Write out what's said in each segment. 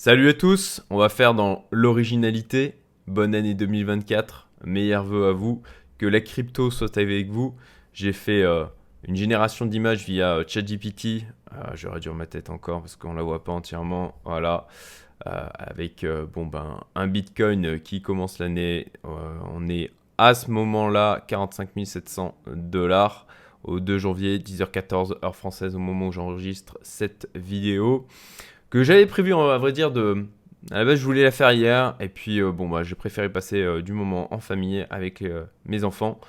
Salut à tous, on va faire dans l'originalité. Bonne année 2024, meilleurs vœux à vous, que la crypto soit avec vous. J'ai fait euh, une génération d'images via euh, ChatGPT. Euh, J'aurais dû ma tête encore parce qu'on la voit pas entièrement. Voilà, avec bon ben un Bitcoin qui commence l'année. on est à ce moment-là 45 700 dollars au 2 janvier 10h14 heure française au moment où j'enregistre cette vidéo que j'avais prévu, à vrai dire, de. À la base, je voulais la faire hier, et puis euh, bon, bah, j'ai préféré passer euh, du moment en famille avec euh, mes enfants,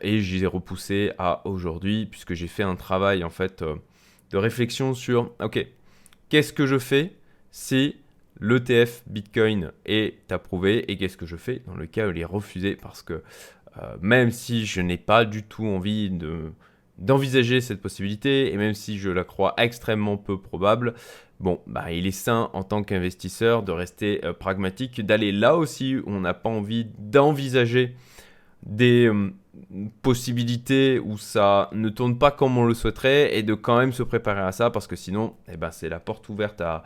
et les ai repoussés à aujourd'hui, puisque j'ai fait un travail en fait de réflexion sur, ok, qu'est-ce que je fais si l'ETF Bitcoin est approuvé, et qu'est-ce que je fais dans le cas où il est refusé, parce que même si je n'ai pas du tout envie de d'envisager cette possibilité, et même si je la crois extrêmement peu probable, bon, bah, il est sain en tant qu'investisseur de rester euh, pragmatique, d'aller là aussi où on n'a pas envie d'envisager des euh, possibilités où ça ne tourne pas comme on le souhaiterait, et de quand même se préparer à ça, parce que sinon, eh ben, c'est la porte ouverte à...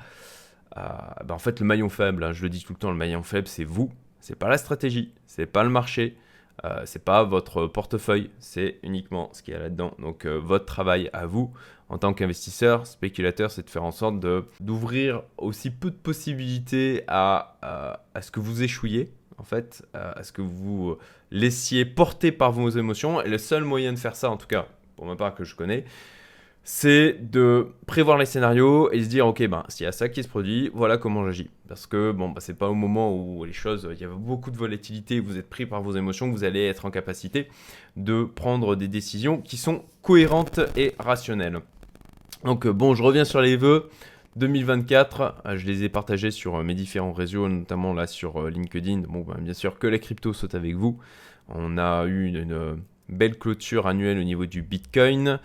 Ben, en fait, le maillon faible, hein, je le dis tout le temps, le maillon faible, c'est vous, c'est pas la stratégie, c'est pas le marché, euh, c'est pas votre portefeuille, c'est uniquement ce qu'il y a là-dedans. Donc euh, votre travail à vous en tant qu'investisseur, spéculateur, c'est de faire en sorte d'ouvrir aussi peu de possibilités à, à, ce que vous échouiez, en fait, à ce que vous laissiez porter par vos émotions. Et le seul moyen de faire ça, en tout cas pour ma part que je connais, c'est de prévoir les scénarios et se dire ok ben s'il y a ça qui se produit voilà comment j'agis. Parce que bon c'est pas au moment où les choses il y a beaucoup de volatilité vous êtes pris par vos émotions vous allez être en capacité de prendre des décisions qui sont cohérentes et rationnelles. Donc euh, bon je reviens sur les vœux. 2024 euh, je les ai partagés sur euh, mes différents réseaux notamment là sur LinkedIn. Bon ben, bien sûr que la crypto saute avec vous. On a eu une belle clôture annuelle au niveau du Bitcoin.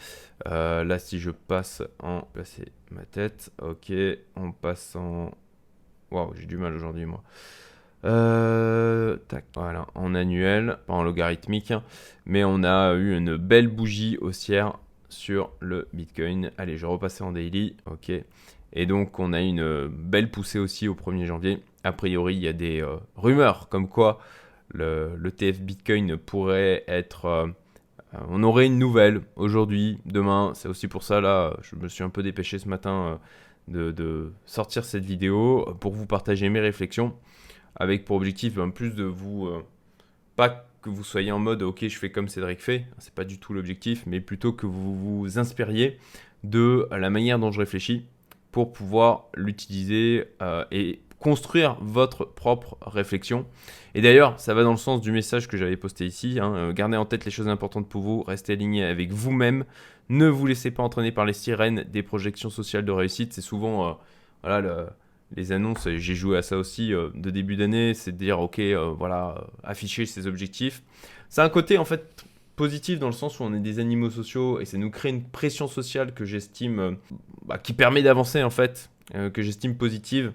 Euh, là, si je passe en... Passer ma tête. Ok, on passe en... Waouh, j'ai du mal aujourd'hui, moi. Euh, tac, voilà, en annuel, pas en logarithmique, hein. mais on a eu une belle bougie haussière sur le Bitcoin. Allez, je repasse en daily, ok. Et donc, on a une belle poussée aussi au 1er janvier. A priori, il y a des euh, rumeurs comme quoi le, TF Bitcoin pourrait être... Euh, on aurait une nouvelle aujourd'hui, demain. C'est aussi pour ça, là, je me suis un peu dépêché ce matin euh, de, sortir cette vidéo pour vous partager mes réflexions avec pour objectif ben, plus de vous... Euh, pas que vous soyez en mode ok je fais comme Cédric fait, c'est pas du tout l'objectif, mais plutôt que vous vous inspiriez de la manière dont je réfléchis pour pouvoir l'utiliser et construire votre propre réflexion. Et d'ailleurs, ça va dans le sens du message que j'avais posté ici. Hein. Euh, gardez en tête les choses importantes pour vous, restez aligné avec vous-même, ne vous laissez pas entraîner par les sirènes des projections sociales de réussite. C'est souvent, euh, voilà, les annonces, j'ai joué à ça aussi euh, de début d'année, c'est de dire, ok, voilà, afficher ses objectifs. C'est un côté, en fait, positif dans le sens où on est des animaux sociaux et ça nous crée une pression sociale que j'estime, bah, qui permet d'avancer, en fait, que j'estime positive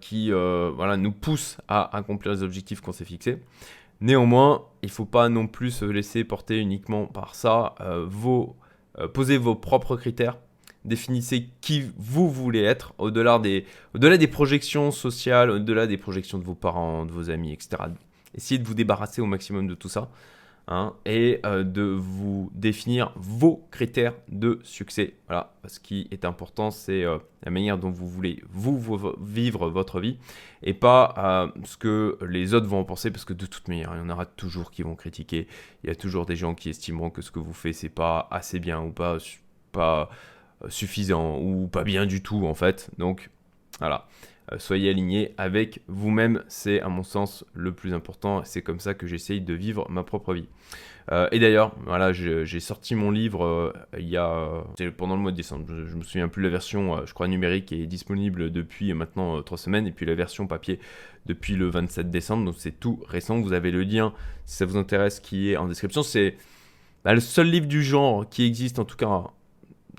qui euh, voilà, nous pousse à accomplir les objectifs qu'on s'est fixés. Néanmoins, il ne faut pas non plus se laisser porter uniquement par ça. Euh, vos, posez vos propres critères, définissez qui vous voulez être, au-delà des, au des projections sociales, au-delà des projections de vos parents, de vos amis, etc. Essayez de vous débarrasser au maximum de tout ça. Hein, et euh, de vous définir vos critères de succès. Voilà, ce qui est important, c'est euh, la manière dont vous voulez vous, vivre votre vie et pas euh, ce que les autres vont en penser, parce que de toute manière, il y en aura toujours qui vont critiquer. Il y a toujours des gens qui estimeront que ce que vous faites, c'est pas assez bien ou pas, pas suffisant ou pas bien du tout en fait. Donc voilà. Euh, soyez aligné avec vous-même, c'est à mon sens le plus important. C'est comme ça que j'essaye de vivre ma propre vie. Euh, et d'ailleurs, voilà, j'ai sorti mon livre euh, il y a pendant le mois de décembre. Je, ne me souviens plus la version, je crois numérique est disponible depuis maintenant trois semaines, et puis la version papier depuis le 27 décembre. Donc c'est tout récent. Vous avez le lien si ça vous intéresse qui est en description. C'est bah, le seul livre du genre qui existe en tout cas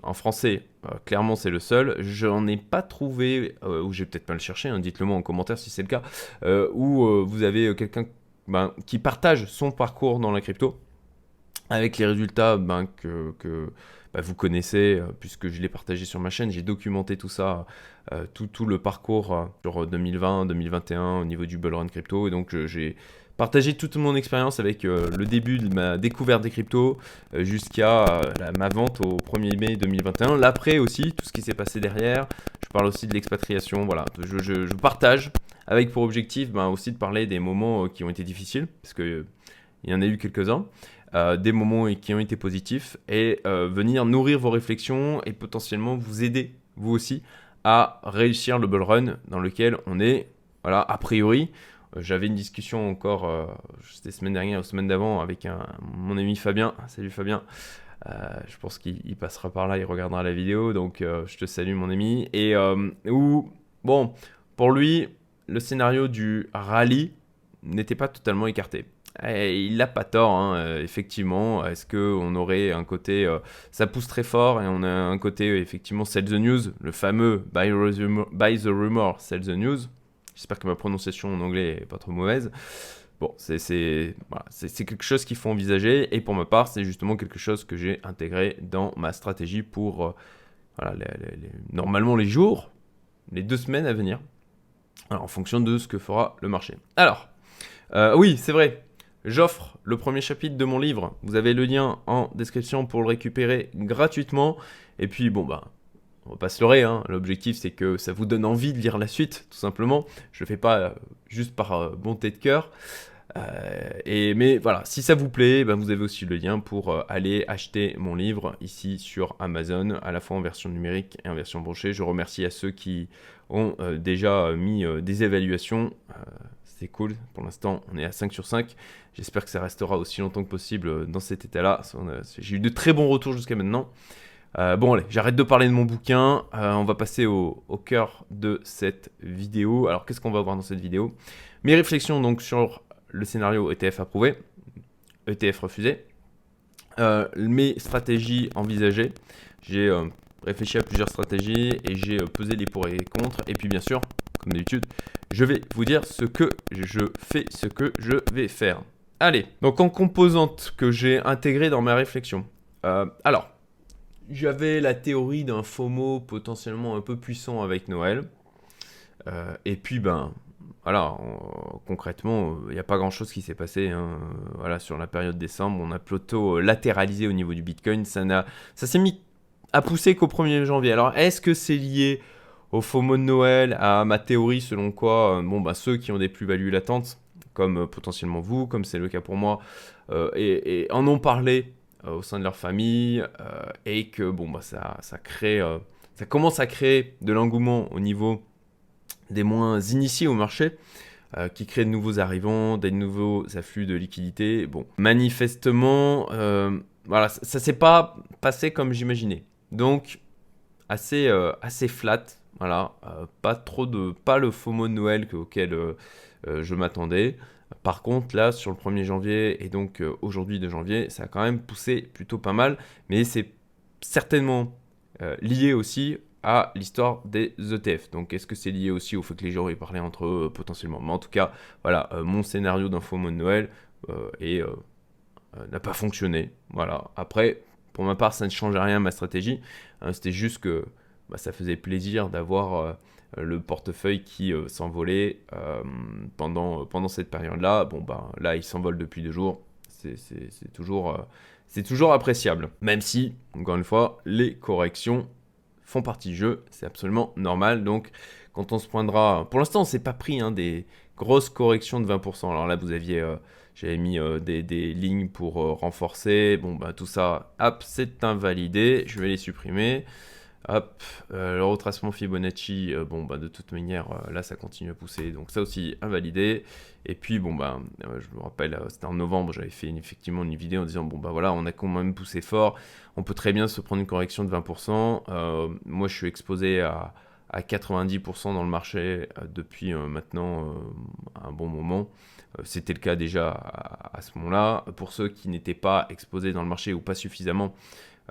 en français, euh, clairement c'est le seul. Je n'en ai pas trouvé, euh, ou j'ai peut-être pas le chercher, hein, dites-le moi en commentaire si c'est le cas, euh, où vous avez quelqu'un ben, qui partage son parcours dans la crypto avec les résultats ben, que, bah, vous connaissez, puisque je l'ai partagé sur ma chaîne, j'ai documenté tout ça, tout, tout, le parcours sur 2020, 2021 au niveau du bull run crypto, et donc j'ai partager toute mon expérience avec euh, le début de ma découverte des cryptos euh, jusqu'à euh, ma vente au 1er mai 2021. L'après aussi, tout ce qui s'est passé derrière. Je parle aussi de l'expatriation. Voilà, je, partage avec pour objectif ben, aussi de parler des moments qui ont été difficiles, parce qu'il il y en a eu quelques-uns. des moments qui ont été positifs et venir nourrir vos réflexions et potentiellement vous aider, vous aussi, à réussir le bull run dans lequel on est, voilà, a priori, j'avais une discussion encore, euh, c'était semaine dernière ou semaine d'avant, avec un, mon ami Fabien. Salut Fabien. Euh, je pense qu'il passera par là, il regardera la vidéo. Donc je te salue mon ami. Et où, bon, pour lui, le scénario du rallye n'était pas totalement écarté. Et il n'a pas tort, hein, effectivement. Est-ce qu'on aurait un côté, ça pousse très fort, et on a un côté, effectivement, sell the news, le fameux buy, buy the rumor, sell the news? J'espère que ma prononciation en anglais est pas trop mauvaise. Bon, c'est quelque chose qu'il faut envisager. Et pour ma part, c'est justement quelque chose que j'ai intégré dans ma stratégie pour euh, normalement les jours, les deux semaines à venir. Alors, en fonction de ce que fera le marché. Alors, euh, oui, c'est vrai. J'offre le premier chapitre de mon livre. Vous avez le lien en description pour le récupérer gratuitement. Et puis, bon, bah, on va pas se leurrer, hein. l'objectif c'est que ça vous donne envie de lire la suite, tout simplement. Je le fais pas euh, juste par euh, bonté de cœur. Euh, mais voilà, si ça vous plaît, ben vous avez aussi le lien pour aller acheter mon livre ici sur Amazon, à la fois en version numérique et en version brochée. Je remercie à ceux qui ont déjà mis des évaluations. c'est cool, pour l'instant on est à 5 sur 5. J'espère que ça restera aussi longtemps que possible dans cet état-là. J'ai eu de très bons retours jusqu'à maintenant. Euh, bon allez, j'arrête de parler de mon bouquin, euh, on va passer au, cœur de cette vidéo. Alors qu'est-ce qu'on va voir dans cette vidéo? Mes réflexions donc sur le scénario ETF approuvé, ETF refusé, euh, mes stratégies envisagées. J'ai réfléchi à plusieurs stratégies et j'ai pesé les pour et les contre. Et puis bien sûr, comme d'habitude, je vais vous dire ce que je fais, ce que je vais faire. Allez, donc en composante que j'ai intégrée dans ma réflexion. alors, j'avais la théorie d'un FOMO potentiellement un peu puissant avec Noël. Euh, et puis, ben, voilà, concrètement, il n'y a pas grand chose qui s'est passé. Hein. Voilà, sur la période décembre, on a plutôt latéralisé au niveau du Bitcoin. Ça, ça s'est mis à pousser qu'au 1er janvier. Alors, est-ce que c'est lié au FOMO de Noël, à ma théorie selon quoi, euh, bon, ben, ceux qui ont des plus-values latentes, comme euh, potentiellement vous, comme c'est le cas pour moi, et en ont parlé euh, au sein de leur famille euh, et que bon bah ça, ça crée euh, ça commence à créer de l'engouement au niveau des moins initiés au marché qui crée de nouveaux arrivants, des nouveaux afflux de liquidités. Bon, manifestement, voilà, ça, ça s'est pas passé comme j'imaginais. Donc, assez, assez flat, voilà, pas trop de, pas le FOMO de Noël auquel je m'attendais. Par contre, là, sur le 1er janvier et donc euh, aujourd'hui de janvier, ça a quand même poussé plutôt pas mal, mais c'est certainement euh, lié aussi à l'histoire des ETF. Donc, est-ce que c'est lié aussi au fait que les gens aient parlé entre eux euh, potentiellement? Mais en tout cas, voilà, mon scénario d'info de Noël et n'a pas fonctionné. Voilà. Après, pour ma part, ça ne change rien à ma stratégie. Hein, c'était juste que bah, ça faisait plaisir d'avoir euh, le portefeuille qui euh, s'envolait euh, pendant, pendant cette période-là. Bon, ben là, il s'envole depuis deux jours. C'est toujours, appréciable. Même si, encore une fois, les corrections font partie du jeu. C'est absolument normal. Donc, quand on se poindra. Pour l'instant, on s'est pas pris hein, des grosses corrections de 20%. Alors là, vous aviez. j'avais mis des, des, lignes pour renforcer. Bon, bah, tout ça, hop, c'est invalidé. Je vais les supprimer. Hop, euh, le retracement Fibonacci, euh, bon bah de toute manière euh, là ça continue à pousser, donc ça aussi invalidé. Et puis bon bah je me rappelle, c'était en novembre, j'avais fait effectivement une vidéo en disant bon bah voilà on a quand même poussé fort, on peut très bien se prendre une correction de 20%. moi je suis exposé à, 90% dans le marché depuis maintenant un bon moment. C'était le cas déjà à ce moment-là. Pour ceux qui n'étaient pas exposés dans le marché ou pas suffisamment,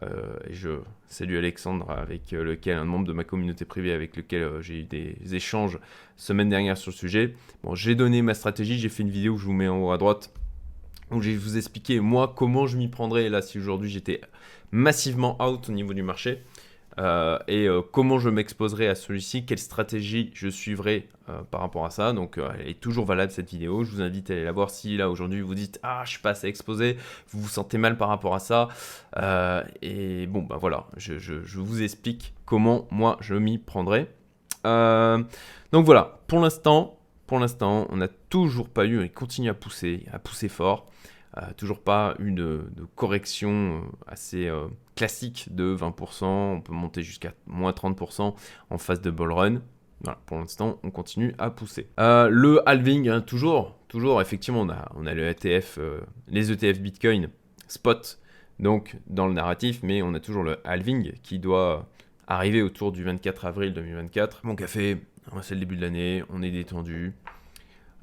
euh, et je salue Alexandre, avec euh, lequel, un membre de ma communauté privée, avec lequel euh, j'ai eu des échanges semaine dernière sur le sujet. Bon, j'ai donné ma stratégie, j'ai fait une vidéo que je vous mets en haut à droite, où je vais vous expliquer moi comment je m'y prendrais. Là, si aujourd'hui j'étais massivement out au niveau du marché. Euh, et euh, comment je m'exposerai à celui-ci, quelle stratégie je suivrai euh, par rapport à ça? Donc elle est toujours valable cette vidéo. Je vous invite à aller la voir si là aujourd'hui vous dites ah je suis pas assez exposé, vous vous sentez mal par rapport à ça. et bon ben voilà, je, vous explique comment moi je m'y prendrai. donc voilà, pour l'instant, pour l'instant, on n'a toujours pas eu, et continue à pousser, à pousser fort. Euh, toujours pas une de, correction euh, assez euh, classique de 20%, on peut monter jusqu'à moins 30% en phase de ball run. Pour l'instant, on continue à pousser. le halving, hein, toujours, toujours, effectivement, on a, le ETF, les ETF Bitcoin spot, donc dans le narratif, mais on a toujours le halving qui doit arriver autour du 24 avril 2024. Mon café, c'est le début de l'année, on est détendu.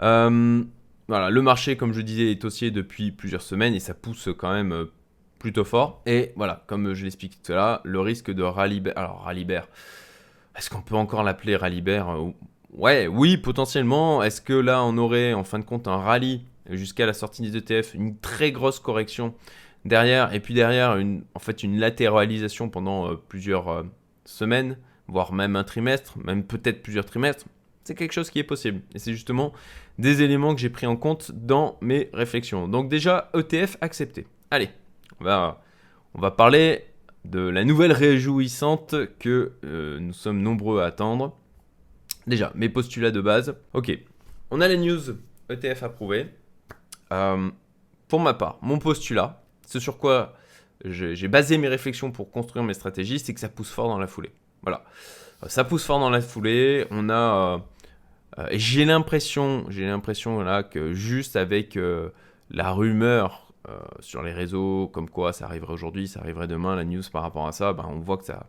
Euh, voilà, le marché, comme je disais, est haussier depuis plusieurs semaines et ça pousse quand même euh, plutôt fort. Et voilà, comme je l'expliquais tout à l'heure, le risque de rallye Alors, rallye est-ce qu'on peut encore l'appeler rallye euh, Ouais, oui, potentiellement. Est-ce que là, on aurait en fin de compte un rallye jusqu'à la sortie des ETF, une très grosse correction derrière, et puis derrière, une, en fait, une latéralisation pendant euh, plusieurs semaines, voire même un trimestre, même peut-être plusieurs trimestres c'est quelque chose qui est possible. Et c'est justement des éléments que j'ai pris en compte dans mes réflexions. Donc déjà, ETF accepté. Allez, on va, parler de la nouvelle réjouissante que euh, nous sommes nombreux à attendre. Déjà, mes postulats de base. Ok, on a les news ETF approuvées. Euh, pour ma part, mon postulat, ce sur quoi j'ai basé mes réflexions pour construire mes stratégies, c'est que ça pousse fort dans la foulée. Voilà. Ça pousse fort dans la foulée. On a euh, et j'ai l'impression, j'ai l'impression là que juste avec euh, la rumeur euh, sur les réseaux, comme quoi ça arriverait aujourd'hui, ça arriverait demain, la news par rapport à ça, ben, on voit que ça,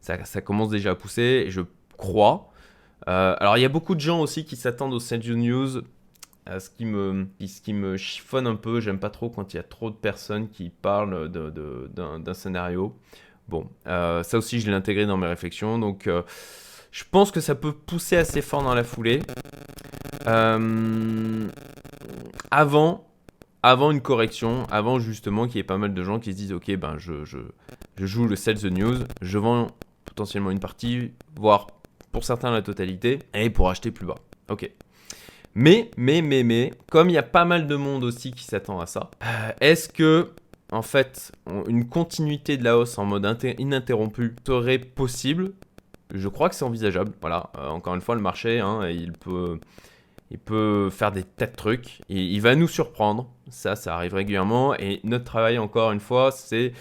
ça, commence déjà à pousser. Et je crois. alors il y a beaucoup de gens aussi qui s'attendent au Send News. ce, qui me, ce qui me chiffonne un peu, j'aime pas trop quand il y a trop de personnes qui parlent d'un scénario. Bon, ça aussi je l'ai intégré dans mes réflexions. Donc je pense que ça peut pousser assez fort dans la foulée. Euh, avant, avant une correction, avant justement qu'il y ait pas mal de gens qui se disent ok ben je, joue le sell the news, je vends potentiellement une partie, voire pour certains la totalité, et pour acheter plus bas. Ok. Mais, mais, mais, mais, comme il y a pas mal de monde aussi qui s'attend à ça, euh, est-ce que, en fait, une continuité de la hausse en mode ininterrompu serait possible je crois que c'est envisageable. Voilà, euh, encore une fois, le marché, hein, il, peut, il peut faire des tas de trucs. il va nous surprendre. Ça, ça arrive régulièrement. Et notre travail, encore une fois, c'est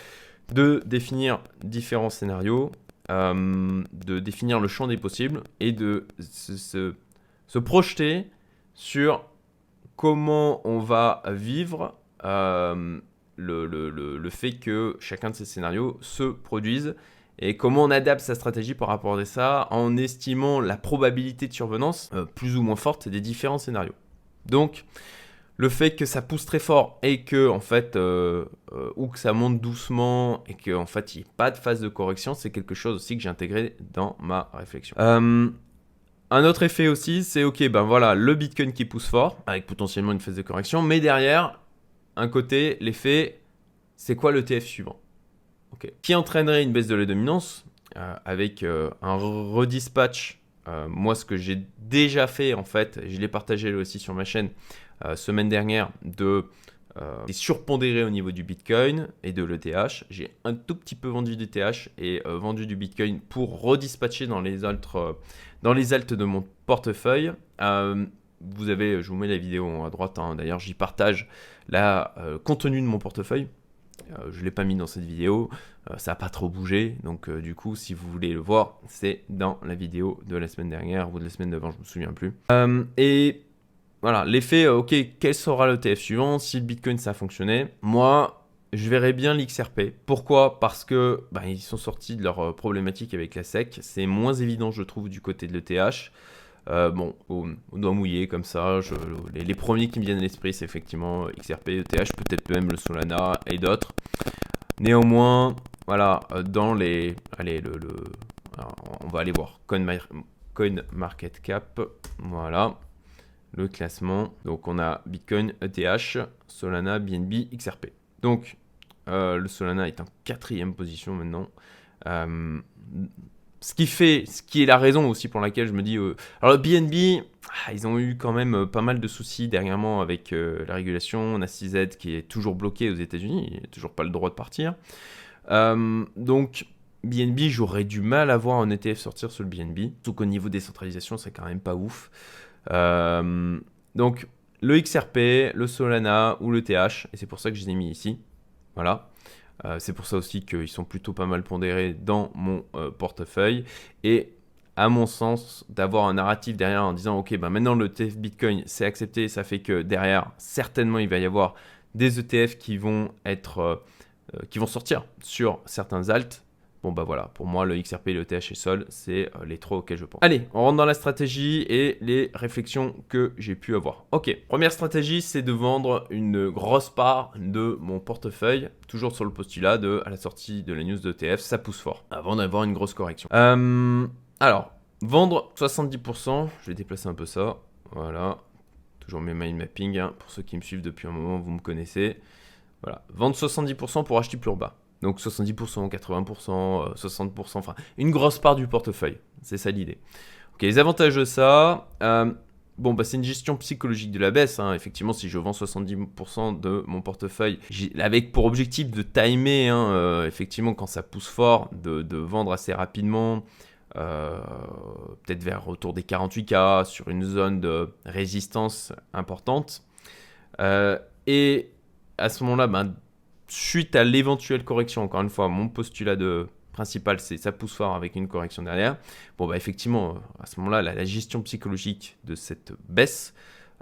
de définir différents scénarios, euh, de définir le champ des possibles et de se, projeter sur comment on va vivre euh, le, fait que chacun de ces scénarios se produise et comment on adapte sa stratégie par rapport à ça en estimant la probabilité de survenance euh, plus ou moins forte des différents scénarios. Donc, le fait que ça pousse très fort et que en fait euh, euh, ou que ça monte doucement et qu'en en fait il n'y ait pas de phase de correction, c'est quelque chose aussi que j'ai intégré dans ma réflexion. un autre effet aussi, c'est ok, ben voilà, le Bitcoin qui pousse fort avec potentiellement une phase de correction, mais derrière, un côté, l'effet, c'est quoi le TF suivant? Qui entraînerait une baisse de la dominance euh, avec euh, un redispatch. Euh, moi, ce que j'ai déjà fait, en fait, je l'ai partagé aussi sur ma chaîne semaine dernière, de des surpondérés au niveau du Bitcoin et de l'ETH. J'ai un tout petit peu vendu du TH et vendu du Bitcoin pour redispatcher dans les altes, de mon portefeuille. vous avez, je vous mets la vidéo à droite, hein. d'ailleurs j'y partage la contenu de mon portefeuille. Euh, je ne l'ai pas mis dans cette vidéo, euh, ça n'a pas trop bougé, donc euh, du coup si vous voulez le voir, c'est dans la vidéo de la semaine dernière ou de la semaine d'avant, je me souviens plus. et voilà, l'effet, ok, quel sera le TF suivant? Si le Bitcoin ça a fonctionné Moi, je verrais bien l'XRP. Pourquoi? Parce que bah, ils sont sortis de leur problématique avec la SEC. C'est moins évident, je trouve, du côté de l'ETH. Euh, bon, au, doigt mouillé comme ça, les, premiers qui me viennent à l'esprit, c'est effectivement XRP, ETH, peut-être même le Solana et d'autres. Néanmoins, voilà, euh, dans les. Allez, le. on va aller voir. Coin, Coin Market Cap. Voilà. Le classement. Donc, on a Bitcoin, ETH, Solana, BNB, XRP. Donc, le Solana est en quatrième position maintenant. Ce qui fait, ce qui est la raison aussi pour laquelle je me dis, alors le BNB, ah, ils ont eu quand même pas mal de soucis dernièrement avec la régulation. On a qui est toujours bloqué aux États-Unis, il n'a toujours pas le droit de partir. donc BNB, j'aurais du mal à voir un ETF sortir sur le BNB. Tout qu'au niveau décentralisation, c'est quand même pas ouf. Euh, donc, le XRP, le Solana ou le TH, et c'est pour ça que je les ai mis ici. Voilà. Euh, c'est pour ça aussi qu'ils sont plutôt pas mal pondérés dans mon euh, portefeuille. Et à mon sens, d'avoir un narratif derrière en disant Ok, ben maintenant le ETF Bitcoin c'est accepté, ça fait que derrière, certainement il va y avoir des ETF qui vont être. qui vont sortir sur certains alts Bon bah voilà, pour moi le XRP, le TH et Sol, c'est euh, les trois auxquels je pense. Allez, on rentre dans la stratégie et les réflexions que j'ai pu avoir. Ok, première stratégie, c'est de vendre une grosse part de mon portefeuille, toujours sur le postulat de à la sortie de la news d'ETF, ça pousse fort, avant d'avoir une grosse correction. Euh, alors, vendre 70%, je vais déplacer un peu ça, voilà, toujours mes mind mapping, hein. pour ceux qui me suivent depuis un moment, vous me connaissez. Voilà, vendre 70% pour acheter plus bas. Donc 70%, 80%, 60%, enfin une grosse part du portefeuille. C'est ça l'idée. Ok, les avantages de ça. Euh, bon, bah, c'est une gestion psychologique de la baisse. Hein. Effectivement, si je vends 70% de mon portefeuille, avec pour objectif de timer, hein, euh, effectivement, quand ça pousse fort, de, vendre assez rapidement, euh, peut-être vers autour des 48K, sur une zone de résistance importante. et à ce moment-là, ben, suite à l'éventuelle correction, encore une fois, mon postulat principal, c'est ça pousse fort avec une correction derrière. Bon, bah effectivement, euh, à ce moment-là, la, gestion psychologique de cette baisse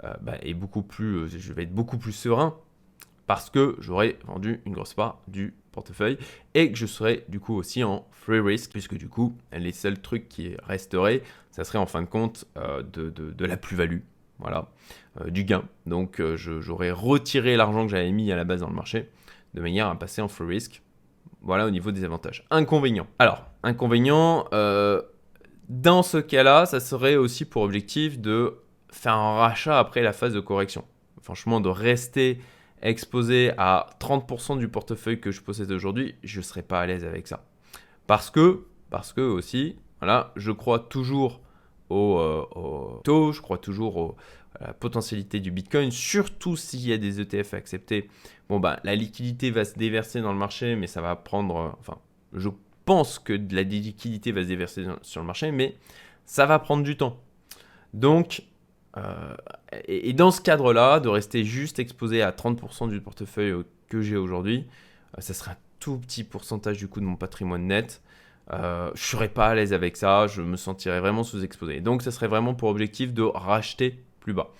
euh, bah, est beaucoup plus, euh, je vais être beaucoup plus serein parce que j'aurai vendu une grosse part du portefeuille et que je serai du coup aussi en free risk puisque du coup les seuls trucs qui resteraient ça serait en fin de compte de, la plus-value. Voilà. Du gain. Donc j'aurais retiré l'argent que j'avais mis à la base dans le marché de manière à passer en free risk. Voilà au niveau des avantages. Inconvénients. Alors, inconvénient, euh, dans ce cas-là, ça serait aussi pour objectif de faire un rachat après la phase de correction. Franchement, de rester exposé à 30% du portefeuille que je possède aujourd'hui, je ne serais pas à l'aise avec ça. Parce que, parce que aussi, voilà, je crois toujours au, euh, au taux, je crois toujours au, la potentialité du Bitcoin, surtout s'il y a des ETF acceptés. Bon, bah, la liquidité va se déverser dans le marché, mais ça va prendre. Euh, enfin, je pense que de la liquidité va se déverser sur le marché, mais ça va prendre du temps. Donc, euh, et, dans ce cadre-là, de rester juste exposé à 30% du portefeuille que j'ai aujourd'hui, euh, ça serait un tout petit pourcentage du coup de mon patrimoine net. Euh, je serais pas à l'aise avec ça, je me sentirais vraiment sous-exposé. Donc, ça serait vraiment pour objectif de racheter plus bas.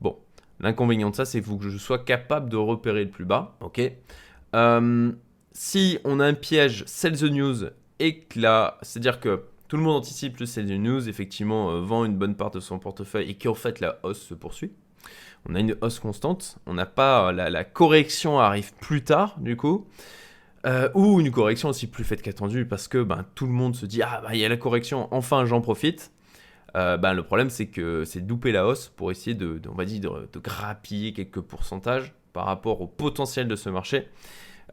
Bon, l'inconvénient de ça, c'est qu'il faut que je sois capable de repérer le plus bas. Ok. Euh, si on a un piège sell the news et que là, c'est-à-dire que tout le monde anticipe le sell the news, effectivement, euh, vend une bonne part de son portefeuille et qu'en fait la hausse se poursuit. On a une hausse constante, on n'a pas la, correction arrive plus tard du coup. Euh, ou une correction aussi plus faite qu'attendue parce que ben, tout le monde se dit ah bah, il y a la correction enfin j'en profite euh, ben, le problème c'est que c'est de la hausse pour essayer de, on va dire, de, grappiller quelques pourcentages par rapport au potentiel de ce marché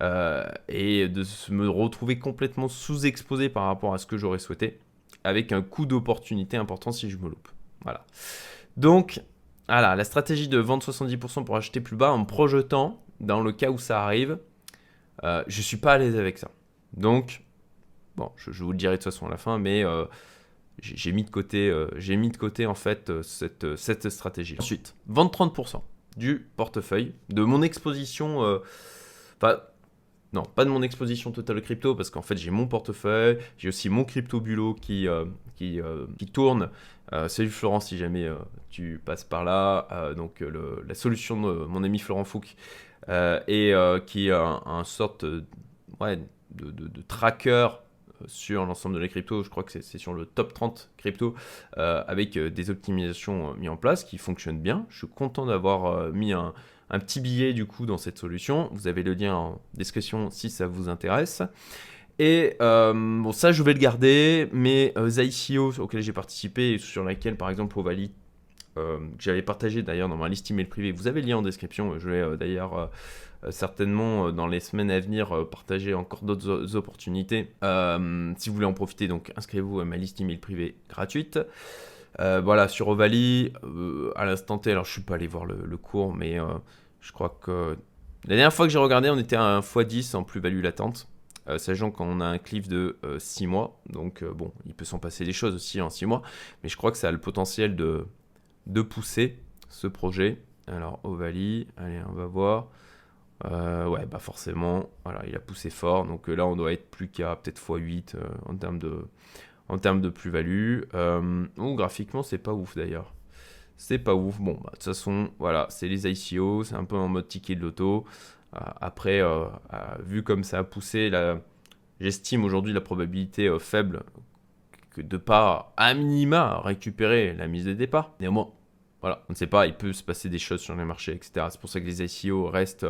euh, et de me retrouver complètement sous-exposé par rapport à ce que j'aurais souhaité avec un coût d'opportunité important si je me loupe. Voilà. Donc, voilà, la stratégie de vendre 70% pour acheter plus bas en me projetant dans le cas où ça arrive, euh, je suis pas à l'aise avec ça. Donc, bon, je, vous le dirai de toute façon à la fin, mais j'ai mis de côté, euh, mis de côté en fait euh, cette, euh, stratégie. Ensuite, vendre 30% du portefeuille, de mon exposition, enfin, non, pas de mon exposition totale crypto, parce qu'en fait j'ai mon portefeuille, j'ai aussi mon crypto bulot qui, qui, tourne. salut Florent si jamais tu passes par là. donc la solution de mon ami Florent Fouque, et qui est un, un sorte de tracker sur l'ensemble de la crypto. Je crois que c'est sur le top 30 crypto euh, avec euh, des optimisations euh, mises en place qui fonctionnent bien. Je suis content d'avoir mis un, petit billet du coup dans cette solution. Vous avez le lien en description si ça vous intéresse. Et bon, ça, je vais le garder, mais euh, auxquels j'ai participé et sur lesquels, par exemple, Ovali que j'avais partagé d'ailleurs dans ma liste email privée. Vous avez le lien en description. Je vais d'ailleurs certainement dans les semaines à venir partager encore d'autres opportunités. si vous voulez en profiter, donc inscrivez-vous à ma liste email privée gratuite. voilà, sur Ovalie, à l'instant T, alors je suis pas allé voir le, cours, mais je crois que la dernière fois que j'ai regardé, on était à un x10 en plus-value latente. Euh, sachant qu'on a un cliff de 6 euh, mois. Donc euh, bon, il peut s'en passer des choses aussi en 6 mois. Mais je crois que ça a le potentiel de, de pousser ce projet. Alors Ovalie, allez, on va voir. Ouais, bah forcément, voilà, il a poussé fort. Donc là, on doit être plus qu'à peut-être x8 en termes de, en de plus-value. ou graphiquement, c'est pas ouf d'ailleurs. C'est pas ouf. Bon, bah, de toute façon, voilà, c'est les ICO, c'est un peu en mode ticket de. Euh, après, euh, euh, vu comme ça a poussé, j'estime aujourd'hui la probabilité faible que de pas à minima récupérer la mise de départ. Néanmoins, voilà, on ne sait pas, il peut se passer des choses sur les marchés, etc. C'est pour ça que les ICO restent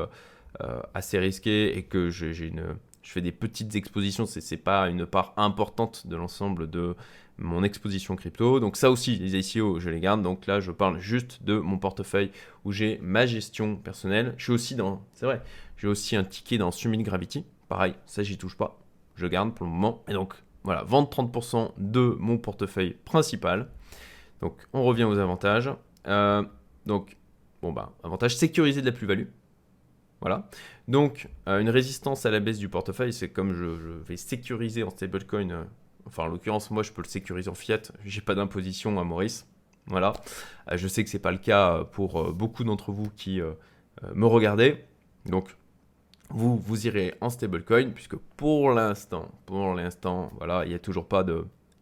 assez risqués et que j'ai une, je fais des petites expositions. C'est pas une part importante de l'ensemble de mon exposition crypto. Donc ça aussi, les ICO, je les garde. Donc là, je parle juste de mon portefeuille où j'ai ma gestion personnelle. Je suis aussi dans, c'est vrai, j'ai aussi un ticket dans Summit Gravity. Pareil, ça j'y touche pas. Je garde pour le moment. Et donc voilà, vendre 30% de mon portefeuille principal. Donc on revient aux avantages. Euh, donc bon bah avantage sécurisé de la plus-value. Voilà. Donc, euh, une résistance à la baisse du portefeuille, c'est comme je, vais sécuriser en stablecoin euh, Enfin, en l'occurrence, moi, je peux le sécuriser en fiat. J'ai pas d'imposition à Maurice. Voilà. Euh, je sais que c'est pas le cas pour beaucoup d'entre vous qui me regardez. Donc, vous, vous irez en stablecoin, puisque pour l'instant, pour l'instant, voilà, il n'y a toujours pas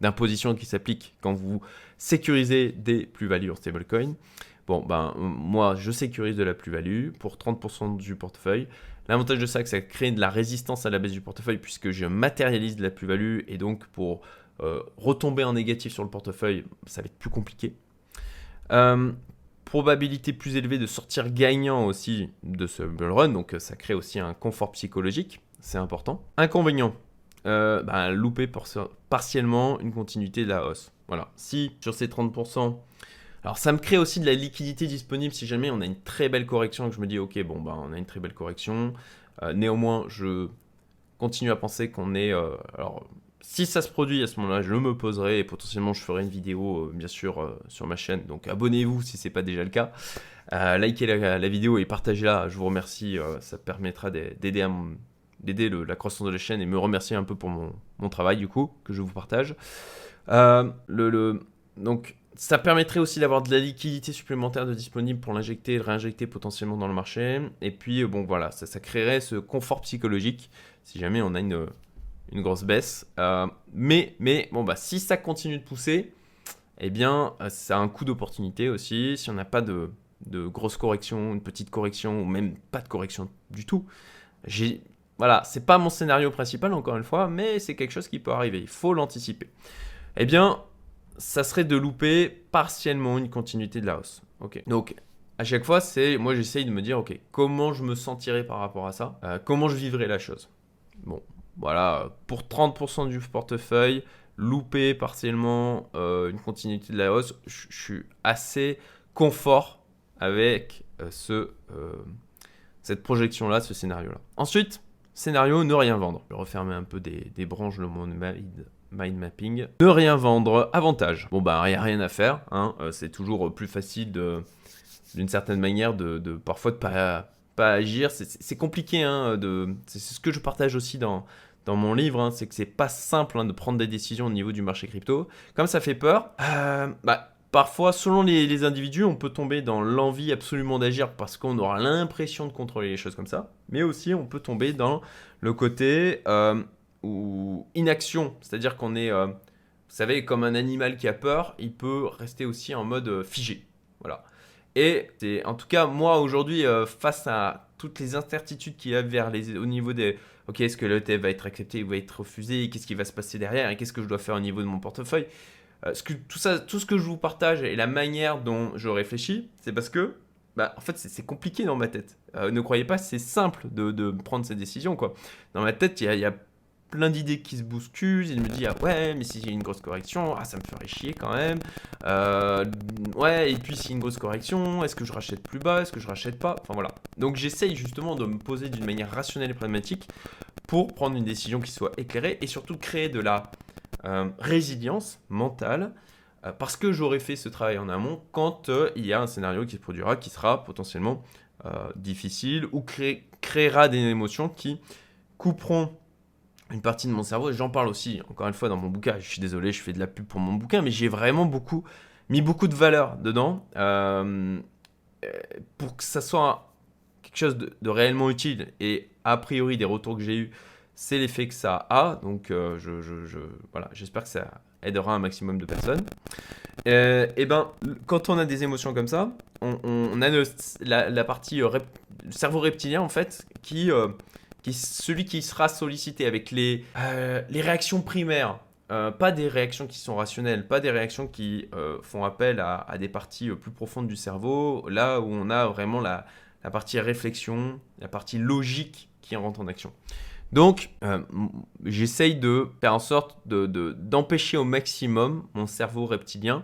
d'imposition qui s'applique quand vous sécurisez des plus-values en stablecoin. Bon, ben, moi, je sécurise de la plus-value pour 30% du portefeuille. L'avantage de ça, c'est que ça crée de la résistance à la baisse du portefeuille puisque je matérialise de la plus-value et donc pour euh, retomber en négatif sur le portefeuille, ça va être plus compliqué. Euh, probabilité plus élevée de sortir gagnant aussi de ce bull run, donc ça crée aussi un confort psychologique, c'est important. Inconvénient, euh, bah, louper partiellement une continuité de la hausse. Voilà, si sur ces 30%, alors ça me crée aussi de la liquidité disponible si jamais on a une très belle correction et que je me dis ok bon bah on a une très belle correction. Euh, néanmoins je continue à penser qu'on est... Euh, alors si ça se produit à ce moment-là je me poserai et potentiellement je ferai une vidéo euh, bien sûr sur ma chaîne. Donc abonnez-vous si ce n'est pas déjà le cas. likez la, vidéo et partagez-la, je vous remercie, ça permettra d'aider à d'aider la croissance de la chaîne et me remercier un peu pour mon, mon travail du coup que je vous partage. le, donc ça permettrait aussi d'avoir de la liquidité supplémentaire de disponible pour l'injecter et le réinjecter potentiellement dans le marché. Et puis, euh, bon, voilà, ça, créerait ce confort psychologique si jamais on a une, une grosse baisse. Euh, mais, mais, bon, bah, si ça continue de pousser, eh bien, euh, ça a un coup d'opportunité aussi. Si on n'a pas de, de grosse correction, une petite correction, ou même pas de correction du tout, j'ai. Voilà, c'est pas mon scénario principal encore une fois, mais c'est quelque chose qui peut arriver. Il faut l'anticiper. Eh bien, ça serait de louper partiellement une continuité de la hausse. Ok. Donc à chaque fois, c'est moi j'essaye de me dire ok comment je me sentirais par rapport à ça, euh, comment je vivrais la chose? Bon, voilà pour 30% du portefeuille, louper partiellement euh, une continuité de la hausse, je suis assez confort avec euh, ce cette projection là, ce scénario là. Ensuite, scénario ne rien vendre. Je vais refermer un peu des, des branches de mon mind mapping. Ne rien vendre, avantage. Bon bah il n'y a rien à faire, hein. Euh, c'est toujours plus facile de, d'une certaine manière de, de, parfois de pas, pas agir. C'est, compliqué, hein, de, c'est ce que je partage aussi dans, dans mon livre, hein, c'est que c'est pas simple hein, de prendre des décisions au niveau du marché crypto. Comme ça fait peur, euh, bah, parfois, selon les, individus, on peut tomber dans l'envie absolument d'agir parce qu'on aura l'impression de contrôler les choses comme ça. Mais aussi, on peut tomber dans le côté euh, ou inaction, c'est-à-dire qu'on est, euh, vous savez, comme un animal qui a peur, il peut rester aussi en mode euh, figé. Voilà. Et c'est, en tout cas, moi aujourd'hui, euh, face à toutes les incertitudes qu'il y a vers les, au niveau des, ok, est-ce que l'ETF va être accepté va être refusé, qu'est-ce qui va se passer derrière et qu'est-ce que je dois faire au niveau de mon portefeuille. ce que, tout, ça, tout ce que je vous partage et la manière dont je réfléchis, c'est parce que bah, en fait, c'est compliqué dans ma tête. ne croyez pas, c'est simple de, prendre ces décisions. Quoi. Dans ma tête, il y a, plein d'idées qui se bousculent. Il me dit, ah ouais, mais si j'ai une grosse correction, ah ça me ferait chier quand même. Euh, ouais, et puis s'il y une grosse correction, est-ce que je rachète plus bas, est-ce que je rachète pas? Enfin voilà. Donc j'essaye justement de me poser d'une manière rationnelle et pragmatique pour prendre une décision qui soit éclairée et surtout créer de la euh, résilience mentale euh, parce que j'aurais fait ce travail en amont quand il y a un scénario qui se produira qui sera potentiellement difficile ou créera des émotions qui couperont une partie de mon cerveau, et j'en parle aussi, encore une fois, dans mon bouquin. Je suis désolé, je fais de la pub pour mon bouquin, mais j'ai vraiment beaucoup mis beaucoup de valeur dedans euh, pour que ça soit quelque chose de, réellement utile. Et a priori, des retours que j'ai eus, c'est l'effet que ça a. Donc, euh, je, voilà, j'espère que ça aidera un maximum de personnes. Euh, et ben, quand on a des émotions comme ça, on, a la, partie cerveau reptilien en fait qui celui qui sera sollicité avec les, euh, les réactions primaires, euh, pas des réactions qui sont rationnelles, pas des réactions qui euh, font appel à, des parties plus profondes du cerveau, là où on a vraiment la, partie réflexion, la partie logique qui rentre en action. Donc, j'essaye de faire en sorte d'empêcher de, au maximum mon cerveau reptilien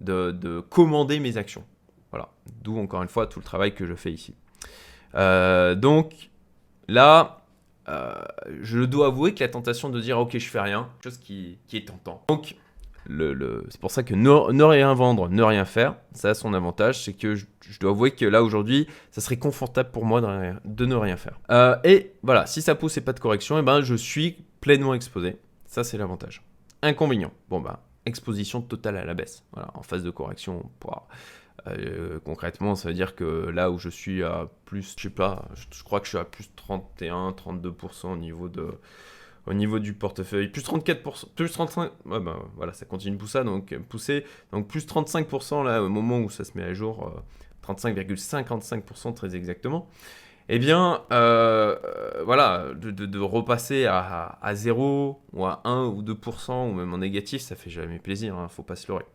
de, de commander mes actions. Voilà, d'où encore une fois tout le travail que je fais ici. donc, là, euh, je dois avouer que la tentation de dire ok je fais rien, chose qui, est tentant. Donc c'est pour ça que ne, rien vendre, ne rien faire, ça a son avantage, c'est que je, dois avouer que là aujourd'hui, ça serait confortable pour moi de, ne rien faire. Euh, et voilà, si ça pousse et pas de correction, et eh ben je suis pleinement exposé. Ça c'est l'avantage. Inconvénient, bon bah exposition totale à la baisse. Voilà, en phase de correction, on pourra euh, concrètement, ça veut dire que là où je suis à plus, je sais pas, je, crois que je suis à plus 31, 32% au niveau de, au niveau du portefeuille, plus 34%, plus 35, ouais, ben, voilà, ça continue de pousser, donc pousser, donc plus 35% là au moment où ça se met à jour, 35,55% euh, très exactement. Eh bien, euh, voilà, de, repasser à, à, 0 ou à 1 ou 2% ou même en négatif, ça fait jamais plaisir, hein, faut pas se leurrer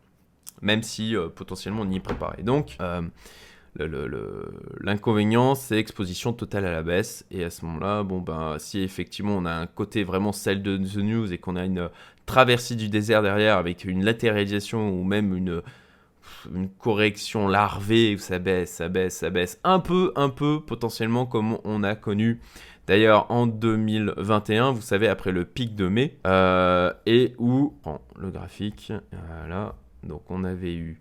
même si euh, potentiellement on y est préparé. Donc, euh, l'inconvénient, c'est exposition totale à la baisse. Et à ce moment-là, bon, ben, si effectivement on a un côté vraiment celle de The News et qu'on a une traversée du désert derrière avec une latéralisation ou même une, correction larvée où ça baisse, ça baisse, ça baisse, un peu, un peu potentiellement comme on a connu D'ailleurs, en 2021, vous savez, après le pic de mai, euh, et où, le graphique, voilà, donc on avait eu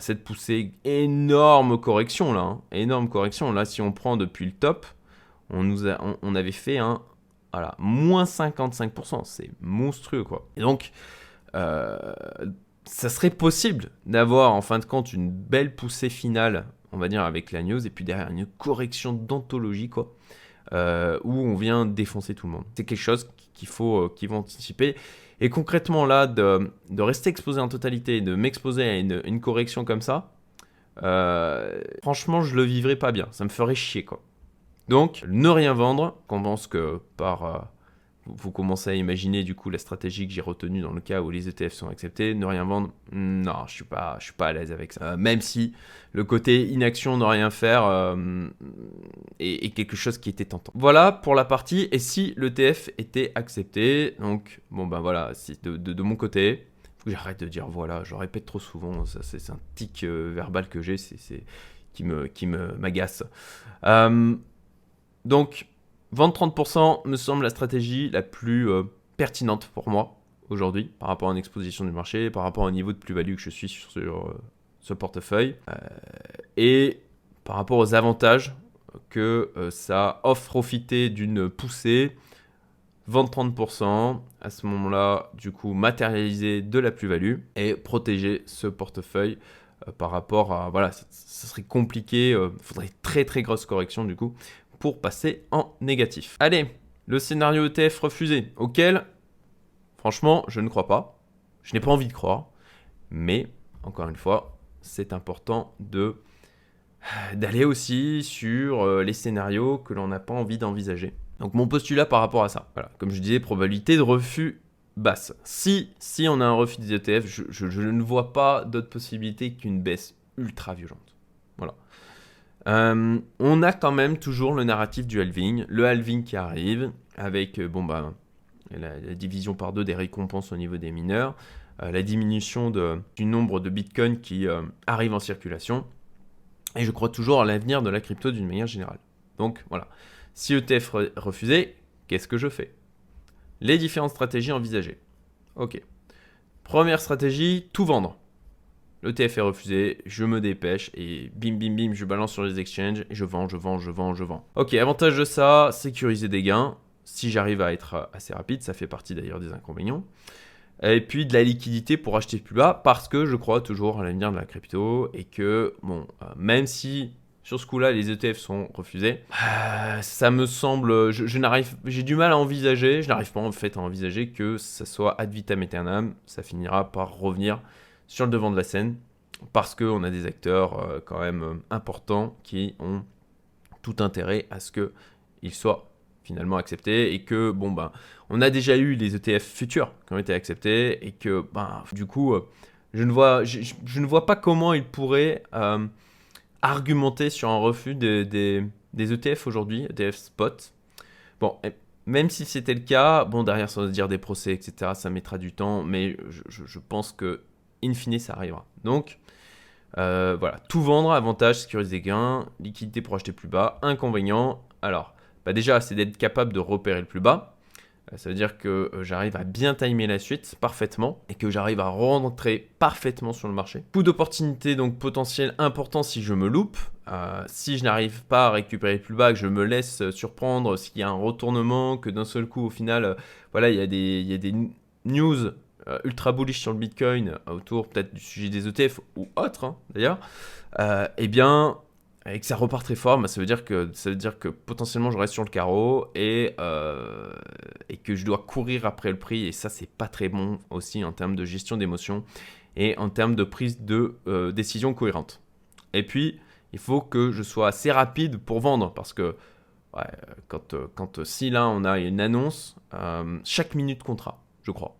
cette poussée, énorme correction là, hein. énorme correction. Là, si on prend depuis le top, on, nous a, on, avait fait un voilà, moins 55%. C'est monstrueux quoi. Et donc, euh, ça serait possible d'avoir en fin de compte une belle poussée finale, on va dire, avec la et puis derrière une correction d'anthologie quoi. Euh, où on vient défoncer tout le monde. C'est quelque chose qu'il faut, euh, qu'il anticiper. Et concrètement, là, de, rester exposé en totalité, de m'exposer à une, correction comme ça, euh, franchement, je le vivrais pas bien. Ça me ferait chier, quoi. Donc, ne rien vendre, qu'on pense que par vous commencez à imaginer du coup la stratégie que j'ai retenue dans le cas où les ETF sont acceptés, ne rien vendre, non, je suis pas, je suis pas à l'aise avec ça. Euh, même si le côté inaction, ne rien faire euh, est, quelque chose qui était tentant. Voilà pour la partie. Et si l'ETF était accepté, donc bon ben voilà, si de, de, mon côté, j'arrête de dire voilà, je répète trop souvent, ça c'est un tic euh, verbal que j'ai, c'est qui me qui me m'agace. donc Vendre 30% me semble la stratégie la plus euh, pertinente pour moi aujourd'hui par rapport à une exposition du marché, par rapport au niveau de plus-value que je suis sur, euh, ce portefeuille euh, et par rapport aux avantages que ça offre profiter d'une poussée. Vendre 30%, à ce moment-là, du coup, matérialiser de la plus-value et protéger ce portefeuille par rapport à. Voilà, ça, serait compliqué, il faudrait très très grosse correction du coup pour passer en négatif. Allez, le scénario ETF refusé, auquel, franchement, je ne crois pas. Je n'ai pas envie de croire. Mais, encore une fois, c'est important de d'aller aussi sur euh, les scénarios que l'on n'a pas envie d'envisager. Donc mon postulat par rapport à ça, voilà, comme je disais, probabilité de refus basse. Si, si on a un refus des ETF, je, je ne vois pas d'autre possibilité qu'une baisse ultra violente. Voilà. Euh, on a quand même toujours le narratif du halving, le halving qui arrive avec euh, bon bah la, division par deux des récompenses au niveau des mineurs, euh, la diminution du nombre de bitcoins qui arrivent en circulation. Et je crois toujours à l'avenir de la crypto d'une manière générale. Donc voilà. Si ETF refusé, qu'est-ce que je fais? Les différentes stratégies envisagées. Ok. Première stratégie, tout vendre. L'ETF est refusé, je me dépêche et bim bim bim, je balance sur les exchanges et je vends, je vends, je vends, je vends. Ok, avantage de ça, sécuriser des gains. Si j'arrive à être assez rapide, ça fait partie d'ailleurs des inconvénients. Et puis de la liquidité pour acheter plus bas parce que je crois toujours à l'avenir de la crypto et que, bon, euh, même si sur ce coup-là les ETF sont refusés, euh, ça me semble, je, j'ai du mal à envisager, je n'arrive pas en fait à envisager que ça soit ad vitam aeternam, ça finira par revenir sur le devant de la scène parce qu'on a des acteurs euh, quand même euh, importants qui ont tout intérêt à ce qu'ils soient finalement acceptés et que bon ben on a déjà eu les ETF futurs qui ont été acceptés et que ben du coup euh, je ne vois je, ne vois pas comment ils pourraient argumenter sur un refus des, des, ETF aujourd'hui ETF spot bon même si c'était le cas, bon derrière ça dire des procès, etc. Ça mettra du temps, mais je pense que in fine, ça arrivera. Donc, euh, voilà, tout vendre, avantage, sécuriser gains, liquidité pour acheter plus bas, inconvénient. Alors, bah déjà, c'est d'être capable de repérer le plus bas. Euh, ça veut dire que euh, j'arrive à bien timer la suite parfaitement et que j'arrive à rentrer parfaitement sur le marché. Coup d'opportunité donc potentiel important si je me loupe. si je n'arrive pas à récupérer plus bas, que je me laisse surprendre, s'il y a un retournement, que d'un seul coup au final, voilà, des, il y a des news euh, ultra bullish sur le Bitcoin euh, autour peut-être du sujet des ETF ou autre hein, d'ailleurs, euh, eh bien, et que ça repart très fort, bah, ça, veut dire que, ça veut dire que potentiellement je reste sur le carreau et, et que je dois courir après le prix. Et ça, c'est pas très bon aussi en termes de gestion d'émotions et en termes de prise de décision cohérente. Et puis, il faut que je sois assez rapide pour vendre parce que quand, quand si là on a une annonce, chaque minute comptera, je crois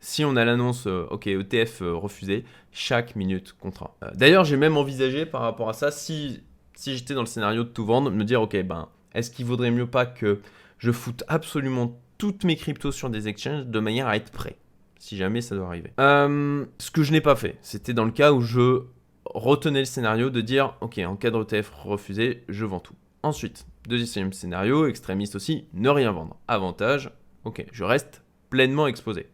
si on a l'annonce, euh, ok, ETF euh, refusé, chaque minute comptera. Euh, d'ailleurs, j'ai même envisagé par rapport à ça, si, si j'étais dans le scénario de tout vendre, me dire, ok, ben, est-ce qu'il vaudrait mieux pas que je foute absolument toutes mes cryptos sur des exchanges de manière à être prêt, si jamais ça doit arriver. ce que je n'ai pas fait, c'était dans le cas où je retenais le scénario de dire, ok, en cas de ETF refusé, je vends tout. Ensuite, deuxième scénario, extrémiste aussi, ne rien vendre. Avantage, ok, je reste pleinement exposé.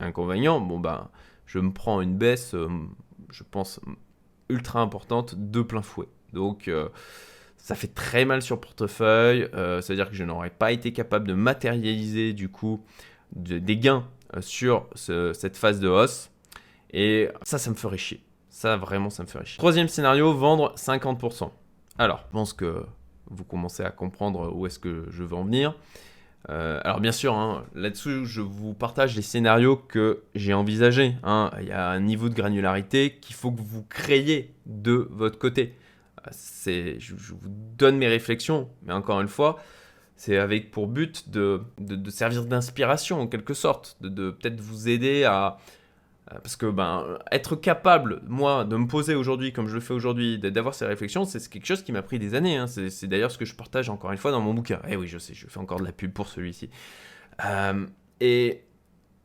Inconvénient, bon ben, je me prends une baisse, euh, je pense, ultra importante de plein fouet. Donc, euh, ça fait très mal sur portefeuille. Euh, c'est-à-dire que je n'aurais pas été capable de matérialiser du coup des gains sur cette phase de hausse. Et ça, ça me ferait chier. Ça, vraiment, ça me ferait chier. Troisième scénario, vendre 50%. Alors, je pense que vous commencez à comprendre où est-ce que je veux en venir. Euh, alors bien sûr, hein, là-dessus, je vous partage les scénarios que j'ai envisagés. Hein. Il y a un niveau de granularité qu'il faut que vous créiez de votre côté. Euh, je, vous donne mes réflexions, mais encore une fois, c'est avec pour but de, servir d'inspiration en quelque sorte, de peut-être vous aider à, parce que ben, être capable, moi, de me poser aujourd'hui comme je le fais aujourd'hui, d'avoir ces réflexions, c'est quelque chose qui m'a pris des années. Hein. C'est d'ailleurs ce que je partage encore une fois dans mon bouquin. Eh oui, je sais, je fais encore de la pub pour celui-ci. Euh, et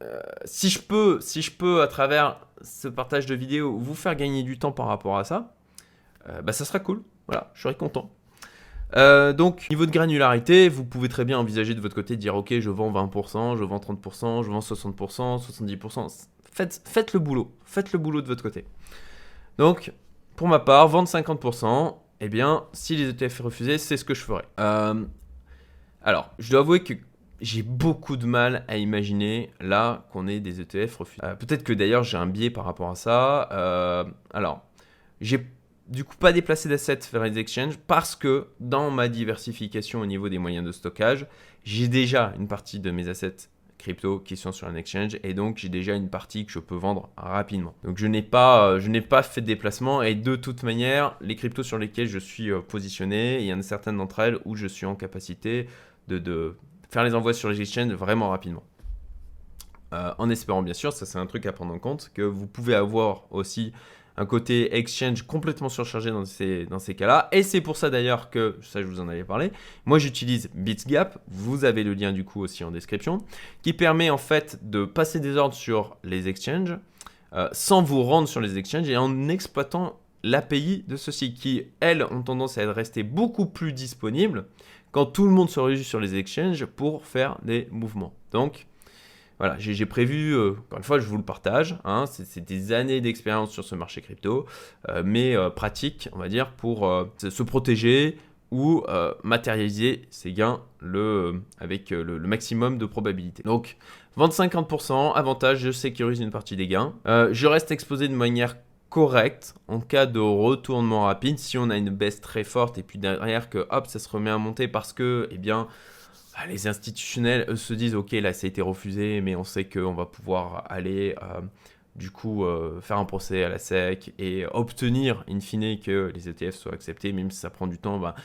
euh, si, je peux, si je peux, à travers ce partage de vidéos, vous faire gagner du temps par rapport à ça, bah, ça sera cool. Voilà, je serai content. donc, niveau de granularité, vous pouvez très bien envisager de votre côté de dire ok, je vends 20%, je vends 30%, je vends 60%, 70%. Faites, le boulot. Faites le boulot de votre côté. Donc, pour ma part, vendre 50%, eh bien, si les ETF refusés, c'est ce que je ferai. Euh, alors, je dois avouer que j'ai beaucoup de mal à imaginer là qu'on ait des ETF refusés. Euh, peut-être que d'ailleurs j'ai un biais par rapport à ça. Euh, alors, j'ai du coup pas déplacé d'assets vers les exchanges parce que dans ma diversification au niveau des moyens de stockage, j'ai déjà une partie de mes assets crypto qui sont sur un exchange et donc j'ai déjà une partie que je peux vendre rapidement. Donc je n'ai pas, euh, je n'ai pas fait de déplacement et de toute manière, les cryptos sur lesquels je suis euh, positionné, il y en a certaines d'entre elles où je suis en capacité de, faire les envois sur les exchanges vraiment rapidement. Euh, en espérant bien sûr, ça c'est un truc à prendre en compte, que vous pouvez avoir aussi un côté exchange complètement surchargé dans ces, dans ces cas-là. Et c'est pour ça d'ailleurs que, ça je vous en avais parlé, moi j'utilise BitsGap, vous avez le lien du coup aussi en description, qui permet en fait de passer des ordres sur les exchanges euh, sans vous rendre sur les exchanges et en exploitant l'API de ceux-ci qui, elles, ont tendance à restées beaucoup plus disponibles quand tout le monde se réunit sur les exchanges pour faire des mouvements. Donc, voilà, j'ai prévu, euh, encore une fois, je vous le partage, hein, c'est des années d'expérience sur ce marché crypto, euh, mais euh, pratique, on va dire, pour se protéger ou matérialiser ses gains avec le, maximum de probabilité. Donc, vendre 50%, avantage, je sécurise une partie des gains. je reste exposé de manière correcte en cas de retournement rapide. Si on a une baisse très forte et puis derrière que hop, ça se remet à monter parce que, eh bien, ah, les institutionnels, eux, se disent, ok, là, ça a été refusé, mais on sait qu'on va pouvoir aller, euh, du coup, euh, faire un procès à la SEC et obtenir, in fine, que les ETF soient acceptés, même si ça prend du temps, bah,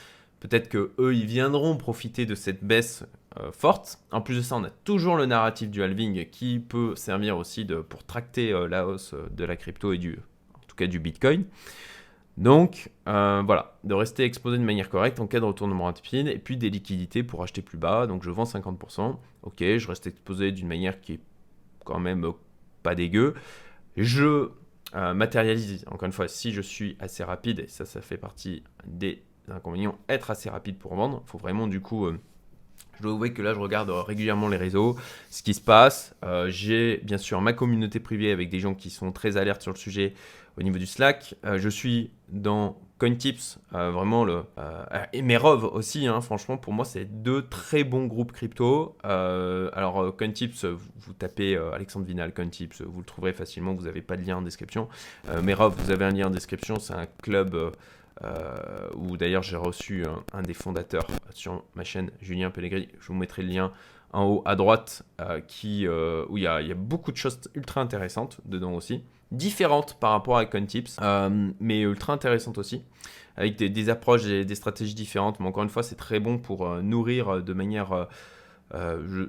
peut-être que eux, ils viendront profiter de cette baisse euh, forte. En plus de ça, on a toujours le narratif du halving qui peut servir aussi de, pour tracter la hausse de la crypto et du, cas, du Bitcoin. Donc euh, voilà, de rester exposé de manière correcte en cas de retournement rapide et puis des liquidités pour acheter plus bas. Donc je vends 50%, ok, je reste exposé d'une manière qui est quand même pas dégueu. Je euh, matérialise, encore une fois, si je suis assez rapide, et ça, ça fait partie des inconvénients, être assez rapide pour vendre. Faut vraiment du coup... Euh, je dois avouer que là, je regarde régulièrement les réseaux, ce qui se passe. J'ai bien sûr ma communauté privée avec des gens qui sont très alertes sur le sujet au niveau du Slack. Euh, je suis dans CoinTips, euh, vraiment le euh, et Merov aussi. Hein, franchement, pour moi, c'est deux très bons groupes crypto. alors CoinTips, vous, vous tapez Alexandre Vinal CoinTips, vous le trouverez facilement. Vous n'avez pas de lien en description. Merov, vous avez un lien en description. C'est un club. Où d'ailleurs j'ai reçu un, des fondateurs sur ma chaîne, Julien Pellegrini. Je vous mettrai le lien en haut à droite, qui, où il y, a, beaucoup de choses ultra intéressantes dedans aussi différentes par rapport à CoinTips, euh, mais ultra intéressantes aussi, avec des, approches et des stratégies différentes. Mais encore une fois, c'est très bon pour euh, nourrir de manière, euh,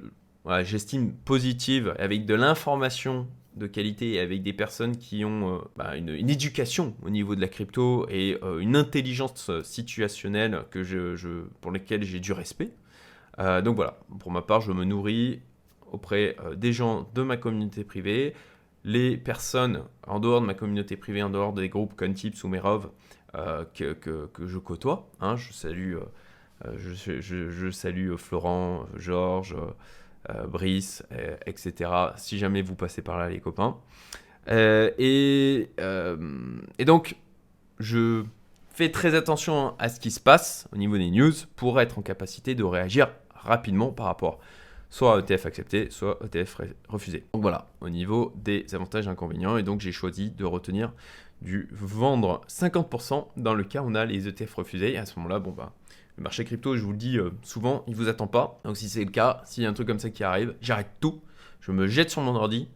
j'estime, positive, avec de l'information de qualité et avec des personnes qui ont bah, une, éducation au niveau de la crypto et une intelligence situationnelle que je, pour lesquelles j'ai du respect. donc voilà, pour ma part, je me nourris auprès des gens de ma communauté privée, les personnes en dehors de ma communauté privée, en dehors des groupes Contips ou Merov euh, que, que, je côtoie. Hein. je salue, euh, je, salue Florent, Georges, euh, Brice, etc. Si jamais vous passez par là, les copains. Et, et, donc, je fais très attention à ce qui se passe au niveau des news pour être en capacité de réagir rapidement par rapport soit ETF accepté, soit ETF refusé. Donc voilà, au niveau des avantages et inconvénients, et donc j'ai choisi de retenir du vendre 50% dans le cas où on a les ETF refusés. Et à ce moment-là, bon bah, le marché crypto, je vous le dis euh, souvent, il vous attend pas. Donc si c'est le cas, s'il y a un truc comme ça qui arrive, j'arrête tout, je me jette sur mon ordi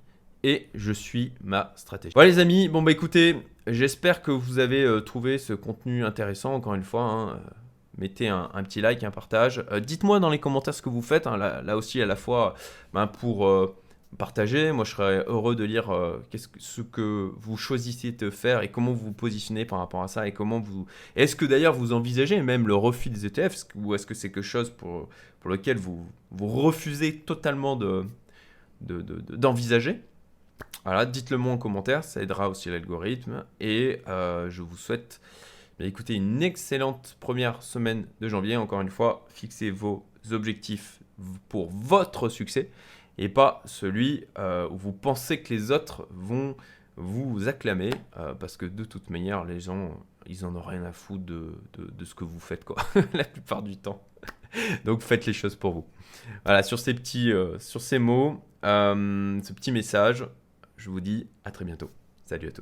et je suis ma stratégie. Voilà les amis, bon bah écoutez, j'espère que vous avez euh, trouvé ce contenu intéressant, encore une fois. Hein, mettez un, petit like, un partage. Euh, dites-moi dans les commentaires ce que vous faites, hein. là, aussi à la fois ben, pour euh, partager. Moi, je serais heureux de lire euh, ce que vous choisissez de faire et comment vous vous positionnez par rapport à ça et comment vous. Est-ce que d'ailleurs vous envisagez même le refus des ETF ou est-ce que c'est quelque chose pour, pour lequel vous, vous refusez totalement de, d'envisager? Voilà, dites-le moi en commentaire, ça aidera aussi l'algorithme et je vous souhaite écoutez, une excellente première semaine de janvier. Encore une fois, fixez vos objectifs pour votre succès et pas celui euh, où vous pensez que les autres vont vous acclamer euh, parce que de toute manière, les gens, ils en ont rien à foutre de, ce que vous faites, quoi, la plupart du temps. Donc faites les choses pour vous. Voilà, sur ces petits, euh, sur ces mots, ce petit message, je vous dis à très bientôt. Salut à tous.